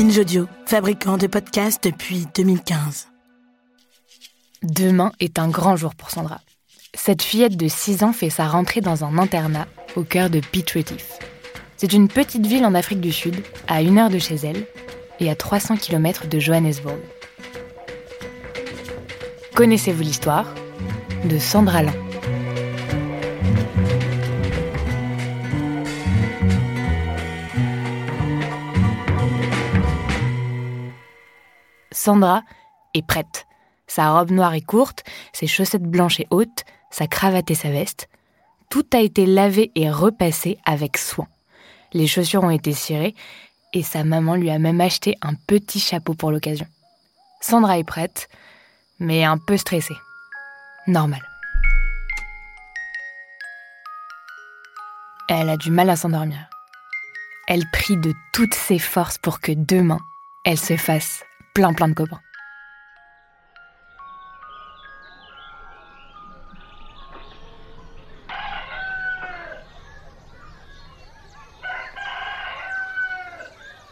Audio, fabricant de podcasts depuis 2015. Demain est un grand jour pour Sandra. Cette fillette de 6 ans fait sa rentrée dans un internat au cœur de Retief. C'est une petite ville en Afrique du Sud, à une heure de chez elle et à 300 km de Johannesburg. Connaissez-vous l'histoire de Sandra Lan Sandra est prête. Sa robe noire et courte, ses chaussettes blanches et hautes, sa cravate et sa veste. Tout a été lavé et repassé avec soin. Les chaussures ont été cirées et sa maman lui a même acheté un petit chapeau pour l'occasion. Sandra est prête, mais un peu stressée. Normal. Elle a du mal à s'endormir. Elle prie de toutes ses forces pour que demain, elle se fasse plein plein de copains.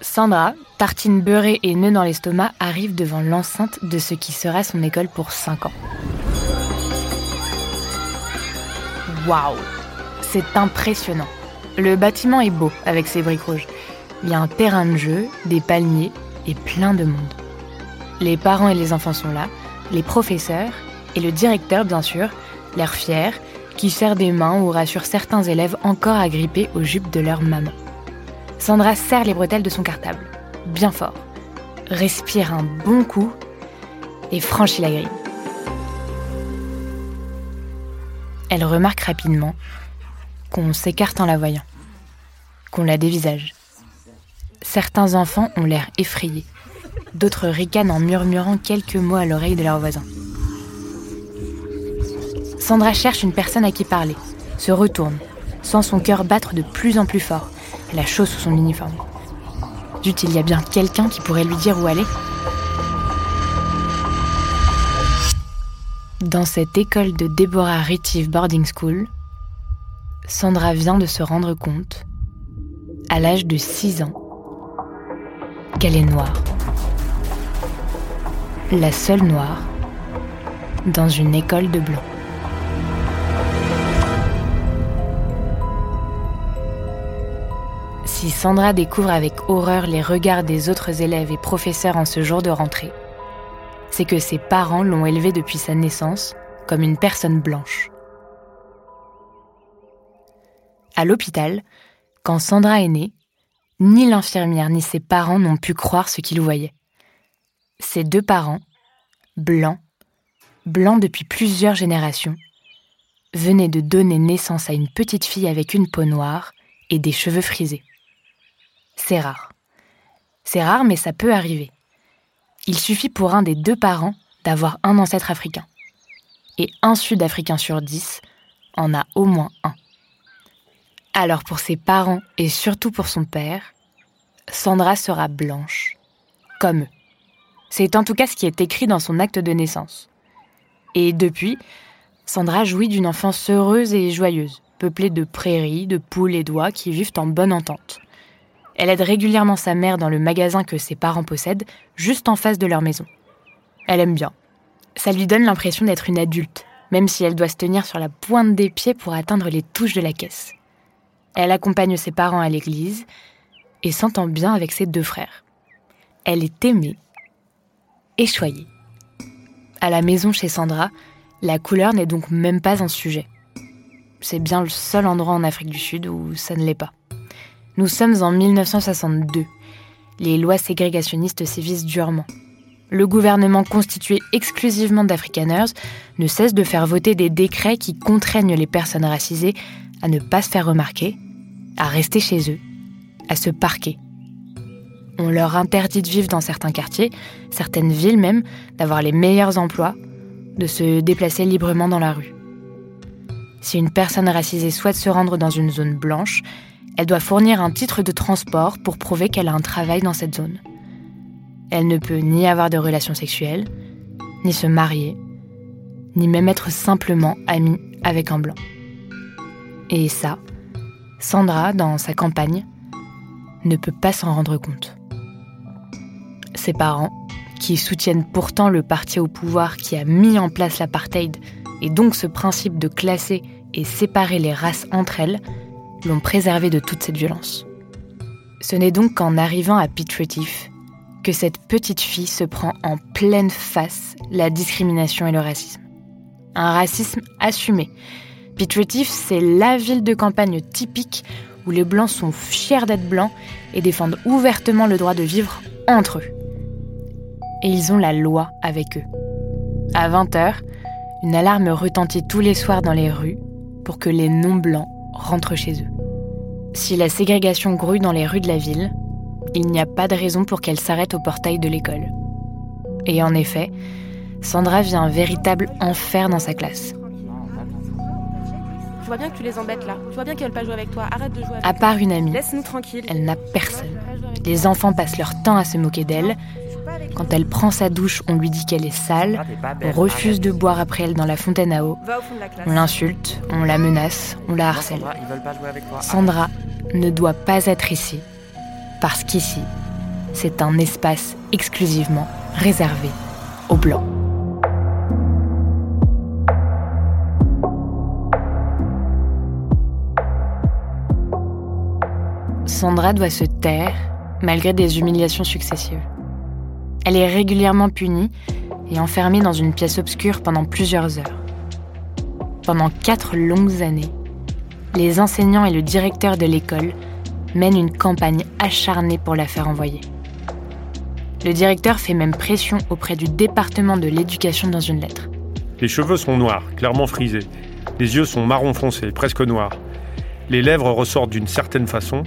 Sandra, tartine beurrée et nœud dans l'estomac, arrive devant l'enceinte de ce qui sera son école pour 5 ans. Waouh C'est impressionnant. Le bâtiment est beau avec ses briques rouges. Il y a un terrain de jeu, des palmiers et plein de monde. Les parents et les enfants sont là, les professeurs et le directeur bien sûr, l'air fier, qui serre des mains ou rassure certains élèves encore agrippés aux jupes de leur maman. Sandra serre les bretelles de son cartable, bien fort, respire un bon coup et franchit la grille. Elle remarque rapidement qu'on s'écarte en la voyant, qu'on la dévisage. Certains enfants ont l'air effrayés, d'autres ricanent en murmurant quelques mots à l'oreille de leurs voisins. Sandra cherche une personne à qui parler, se retourne, sent son cœur battre de plus en plus fort la chose sous son uniforme. Zut, il y a bien quelqu'un qui pourrait lui dire où aller. Dans cette école de Deborah Retive Boarding School, Sandra vient de se rendre compte, à l'âge de 6 ans, qu'elle est noire. La seule noire dans une école de blancs. Si Sandra découvre avec horreur les regards des autres élèves et professeurs en ce jour de rentrée, c'est que ses parents l'ont élevée depuis sa naissance comme une personne blanche. À l'hôpital, quand Sandra est née, ni l'infirmière ni ses parents n'ont pu croire ce qu'ils voyaient. Ses deux parents, blancs, blancs depuis plusieurs générations, venaient de donner naissance à une petite fille avec une peau noire et des cheveux frisés c'est rare. C'est rare, mais ça peut arriver. Il suffit pour un des deux parents d'avoir un ancêtre africain. Et un Sud-Africain sur dix en a au moins un. Alors pour ses parents et surtout pour son père, Sandra sera blanche, comme eux. C'est en tout cas ce qui est écrit dans son acte de naissance. Et depuis, Sandra jouit d'une enfance heureuse et joyeuse, peuplée de prairies, de poules et d'oies qui vivent en bonne entente. Elle aide régulièrement sa mère dans le magasin que ses parents possèdent, juste en face de leur maison. Elle aime bien. Ça lui donne l'impression d'être une adulte, même si elle doit se tenir sur la pointe des pieds pour atteindre les touches de la caisse. Elle accompagne ses parents à l'église et s'entend bien avec ses deux frères. Elle est aimée et choyée. À la maison chez Sandra, la couleur n'est donc même pas un sujet. C'est bien le seul endroit en Afrique du Sud où ça ne l'est pas. Nous sommes en 1962. Les lois ségrégationnistes sévissent durement. le gouvernement constitué exclusivement d'Afrikaners ne cesse de faire voter des décrets qui contraignent les personnes racisées à ne pas se faire remarquer, à rester chez eux, à se parquer. On leur interdit de vivre dans certains quartiers, certaines villes même, d'avoir les meilleurs emplois, de se déplacer librement dans la rue. Si une personne racisée souhaite se rendre dans une zone blanche, elle doit fournir un titre de transport pour prouver qu'elle a un travail dans cette zone. Elle ne peut ni avoir de relations sexuelles, ni se marier, ni même être simplement amie avec un blanc. Et ça, Sandra, dans sa campagne, ne peut pas s'en rendre compte. Ses parents, qui soutiennent pourtant le parti au pouvoir qui a mis en place l'apartheid et donc ce principe de classer et séparer les races entre elles, l'ont préservé de toute cette violence. Ce n'est donc qu'en arrivant à Pitt que cette petite fille se prend en pleine face la discrimination et le racisme. Un racisme assumé. Pitretif, c'est la ville de campagne typique où les blancs sont fiers d'être blancs et défendent ouvertement le droit de vivre entre eux. Et ils ont la loi avec eux. À 20h, une alarme retentit tous les soirs dans les rues pour que les non-blancs rentrent chez eux. Si la ségrégation grue dans les rues de la ville, il n'y a pas de raison pour qu'elle s'arrête au portail de l'école. Et en effet, Sandra vit un véritable enfer dans sa classe. Je vois bien que tu les embêtes là. Tu vois bien qu'elles veulent pas jouer avec toi. Arrête de jouer avec À part une amie, Laisse-nous elle n'a personne. Les enfants passent leur temps à se moquer d'elle. Quand elle prend sa douche, on lui dit qu'elle est sale. On refuse de boire après elle dans la fontaine à eau. On l'insulte, on la menace, on la harcèle. Sandra ne doit pas être ici parce qu'ici, c'est un espace exclusivement réservé aux Blancs. Sandra doit se taire malgré des humiliations successives. Elle est régulièrement punie et enfermée dans une pièce obscure pendant plusieurs heures. Pendant quatre longues années, les enseignants et le directeur de l'école mènent une campagne acharnée pour la faire envoyer. Le directeur fait même pression auprès du département de l'éducation dans une lettre. Les cheveux sont noirs, clairement frisés. Les yeux sont marron foncé, presque noirs. Les lèvres ressortent d'une certaine façon,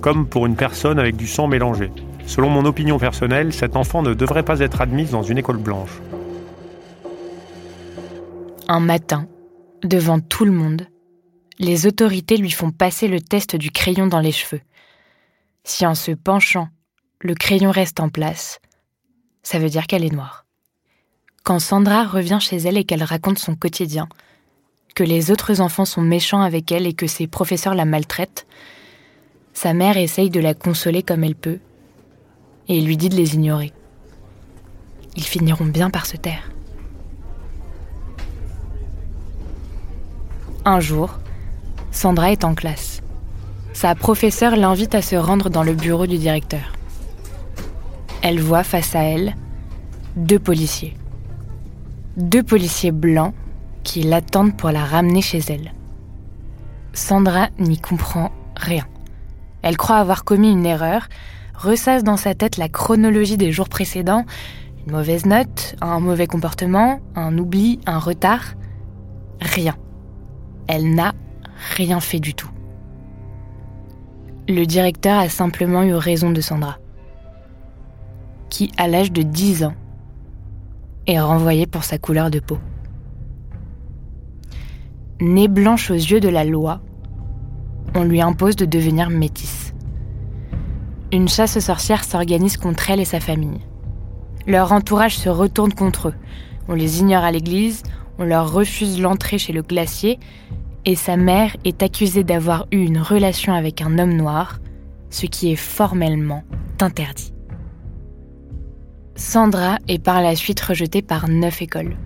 comme pour une personne avec du sang mélangé. Selon mon opinion personnelle, cet enfant ne devrait pas être admise dans une école blanche. Un matin, devant tout le monde, les autorités lui font passer le test du crayon dans les cheveux. Si en se penchant, le crayon reste en place, ça veut dire qu'elle est noire. Quand Sandra revient chez elle et qu'elle raconte son quotidien, que les autres enfants sont méchants avec elle et que ses professeurs la maltraitent, sa mère essaye de la consoler comme elle peut et lui dit de les ignorer. Ils finiront bien par se taire. Un jour, Sandra est en classe. Sa professeure l'invite à se rendre dans le bureau du directeur. Elle voit face à elle deux policiers. Deux policiers blancs qui l'attendent pour la ramener chez elle. Sandra n'y comprend rien. Elle croit avoir commis une erreur, ressasse dans sa tête la chronologie des jours précédents, une mauvaise note, un mauvais comportement, un oubli, un retard. Rien. Elle n'a rien fait du tout. Le directeur a simplement eu raison de Sandra, qui, à l'âge de 10 ans, est renvoyée pour sa couleur de peau. Née blanche aux yeux de la loi, on lui impose de devenir métisse. Une chasse aux sorcières s'organise contre elle et sa famille. Leur entourage se retourne contre eux. On les ignore à l'église, on leur refuse l'entrée chez le glacier et sa mère est accusée d'avoir eu une relation avec un homme noir, ce qui est formellement interdit. Sandra est par la suite rejetée par neuf écoles.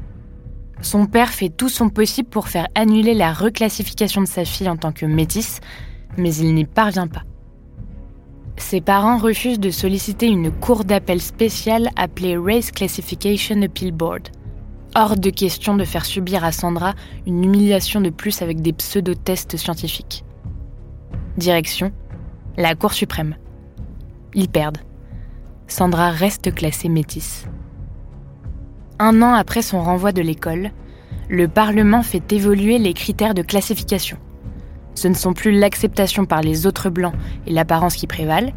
Son père fait tout son possible pour faire annuler la reclassification de sa fille en tant que métisse, mais il n'y parvient pas. Ses parents refusent de solliciter une cour d'appel spéciale appelée Race Classification Appeal Board. Hors de question de faire subir à Sandra une humiliation de plus avec des pseudo-tests scientifiques. Direction, la Cour suprême. Ils perdent. Sandra reste classée métisse. un an après son renvoi de l'école, le Parlement fait évoluer les critères de classification. Ce ne sont plus l'acceptation par les autres blancs et l'apparence qui prévalent,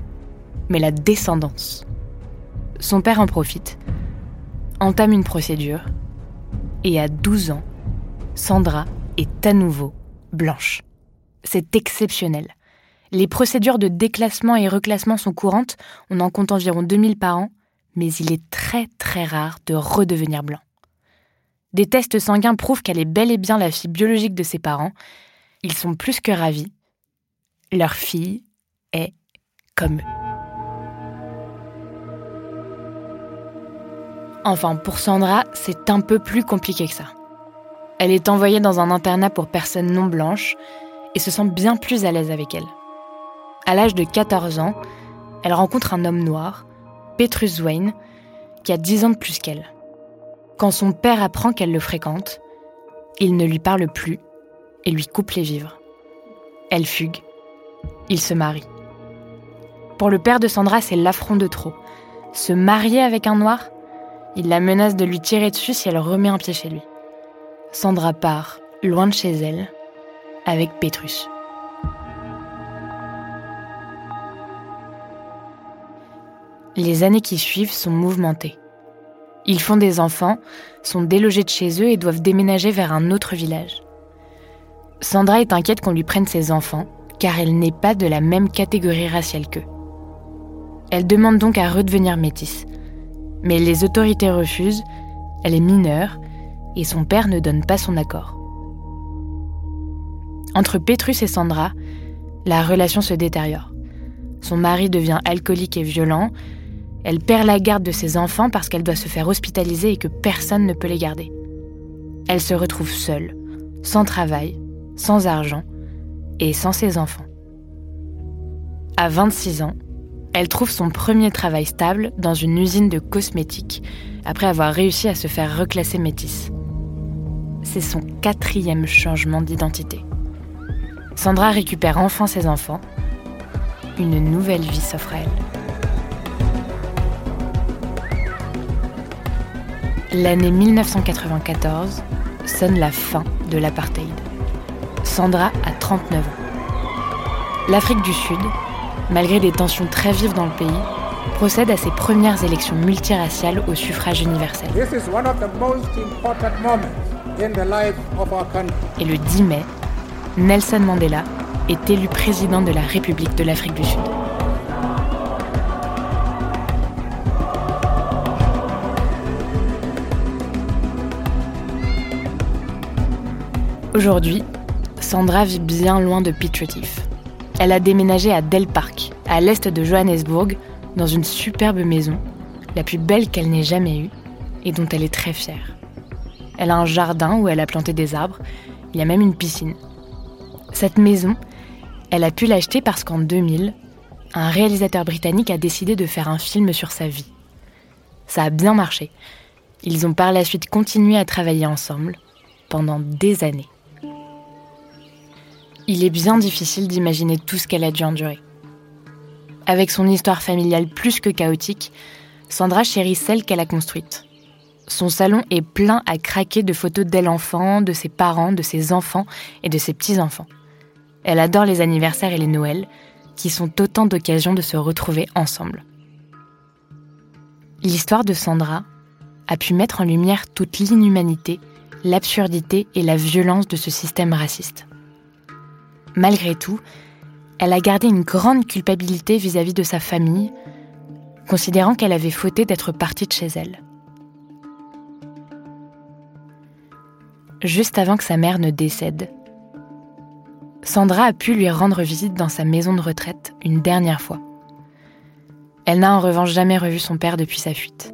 mais la descendance. Son père en profite, entame une procédure, et à 12 ans, Sandra est à nouveau blanche. C'est exceptionnel. Les procédures de déclassement et reclassement sont courantes, on en compte environ 2000 par an, mais il est très très rare de redevenir blanc. Des tests sanguins prouvent qu'elle est bel et bien la fille biologique de ses parents. Ils sont plus que ravis. Leur fille est comme eux. Enfin, pour Sandra, c'est un peu plus compliqué que ça. Elle est envoyée dans un internat pour personnes non blanches et se sent bien plus à l'aise avec elle. À l'âge de 14 ans, elle rencontre un homme noir, Petrus Wayne, qui a 10 ans de plus qu'elle. Quand son père apprend qu'elle le fréquente, il ne lui parle plus et lui coupe les vivres. Elle fugue. Il se marie. Pour le père de Sandra, c'est l'affront de trop. Se marier avec un noir Il la menace de lui tirer dessus si elle remet un pied chez lui. Sandra part, loin de chez elle, avec Petrus. Les années qui suivent sont mouvementées. Ils font des enfants, sont délogés de chez eux et doivent déménager vers un autre village. Sandra est inquiète qu'on lui prenne ses enfants, car elle n'est pas de la même catégorie raciale qu'eux. Elle demande donc à redevenir métisse. Mais les autorités refusent, elle est mineure, et son père ne donne pas son accord. Entre Petrus et Sandra, la relation se détériore. Son mari devient alcoolique et violent, elle perd la garde de ses enfants parce qu'elle doit se faire hospitaliser et que personne ne peut les garder. Elle se retrouve seule, sans travail, sans argent et sans ses enfants. À 26 ans, elle trouve son premier travail stable dans une usine de cosmétiques après avoir réussi à se faire reclasser métisse. C'est son quatrième changement d'identité. Sandra récupère enfin ses enfants. Une nouvelle vie s'offre à elle. L'année 1994 sonne la fin de l'apartheid. Sandra a 39 ans. L'Afrique du Sud, malgré des tensions très vives dans le pays, procède à ses premières élections multiraciales au suffrage universel. Et le 10 mai, Nelson Mandela est élu président de la République de l'Afrique du Sud. Aujourd'hui, Sandra vit bien loin de Piet Elle a déménagé à Del Park, à l'est de Johannesburg, dans une superbe maison, la plus belle qu'elle n'ait jamais eue, et dont elle est très fière. Elle a un jardin où elle a planté des arbres, il y a même une piscine. Cette maison, elle a pu l'acheter parce qu'en 2000, un réalisateur britannique a décidé de faire un film sur sa vie. Ça a bien marché. Ils ont par la suite continué à travailler ensemble pendant des années. Il est bien difficile d'imaginer tout ce qu'elle a dû endurer. Avec son histoire familiale plus que chaotique, Sandra chérit celle qu'elle a construite. Son salon est plein à craquer de photos d'elle enfant, de ses parents, de ses enfants et de ses petits-enfants. Elle adore les anniversaires et les Noëls, qui sont autant d'occasions de se retrouver ensemble. L'histoire de Sandra a pu mettre en lumière toute l'inhumanité, l'absurdité et la violence de ce système raciste. Malgré tout, elle a gardé une grande culpabilité vis-à-vis de sa famille, considérant qu'elle avait fauté d'être partie de chez elle. Juste avant que sa mère ne décède, Sandra a pu lui rendre visite dans sa maison de retraite une dernière fois. Elle n'a en revanche jamais revu son père depuis sa fuite.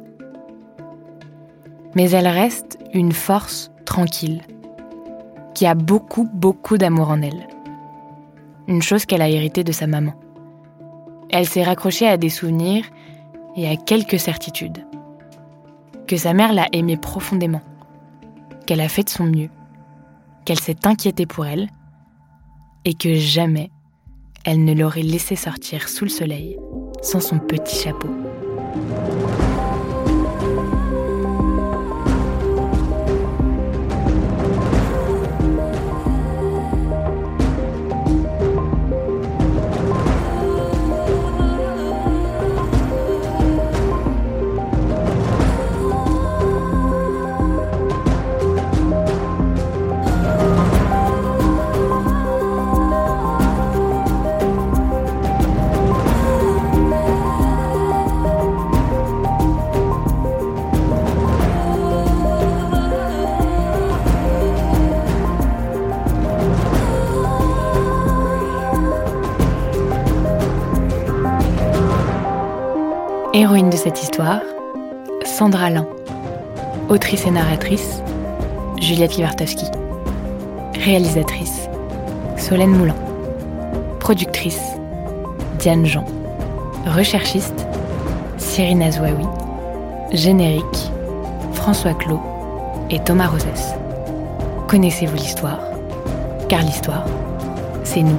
Mais elle reste une force tranquille, qui a beaucoup, beaucoup d'amour en elle. Une chose qu'elle a héritée de sa maman. Elle s'est raccrochée à des souvenirs et à quelques certitudes. Que sa mère l'a aimée profondément, qu'elle a fait de son mieux, qu'elle s'est inquiétée pour elle, et que jamais elle ne l'aurait laissé sortir sous le soleil sans son petit chapeau. Héroïne de cette histoire, Sandra Lin. Autrice et narratrice, Juliette Livartowski. Réalisatrice, Solène Moulin. Productrice, Diane Jean. Recherchiste, Cyrine Azouaoui. Générique, François Clos et Thomas Rosès. Connaissez-vous l'histoire? Car l'histoire, c'est nous.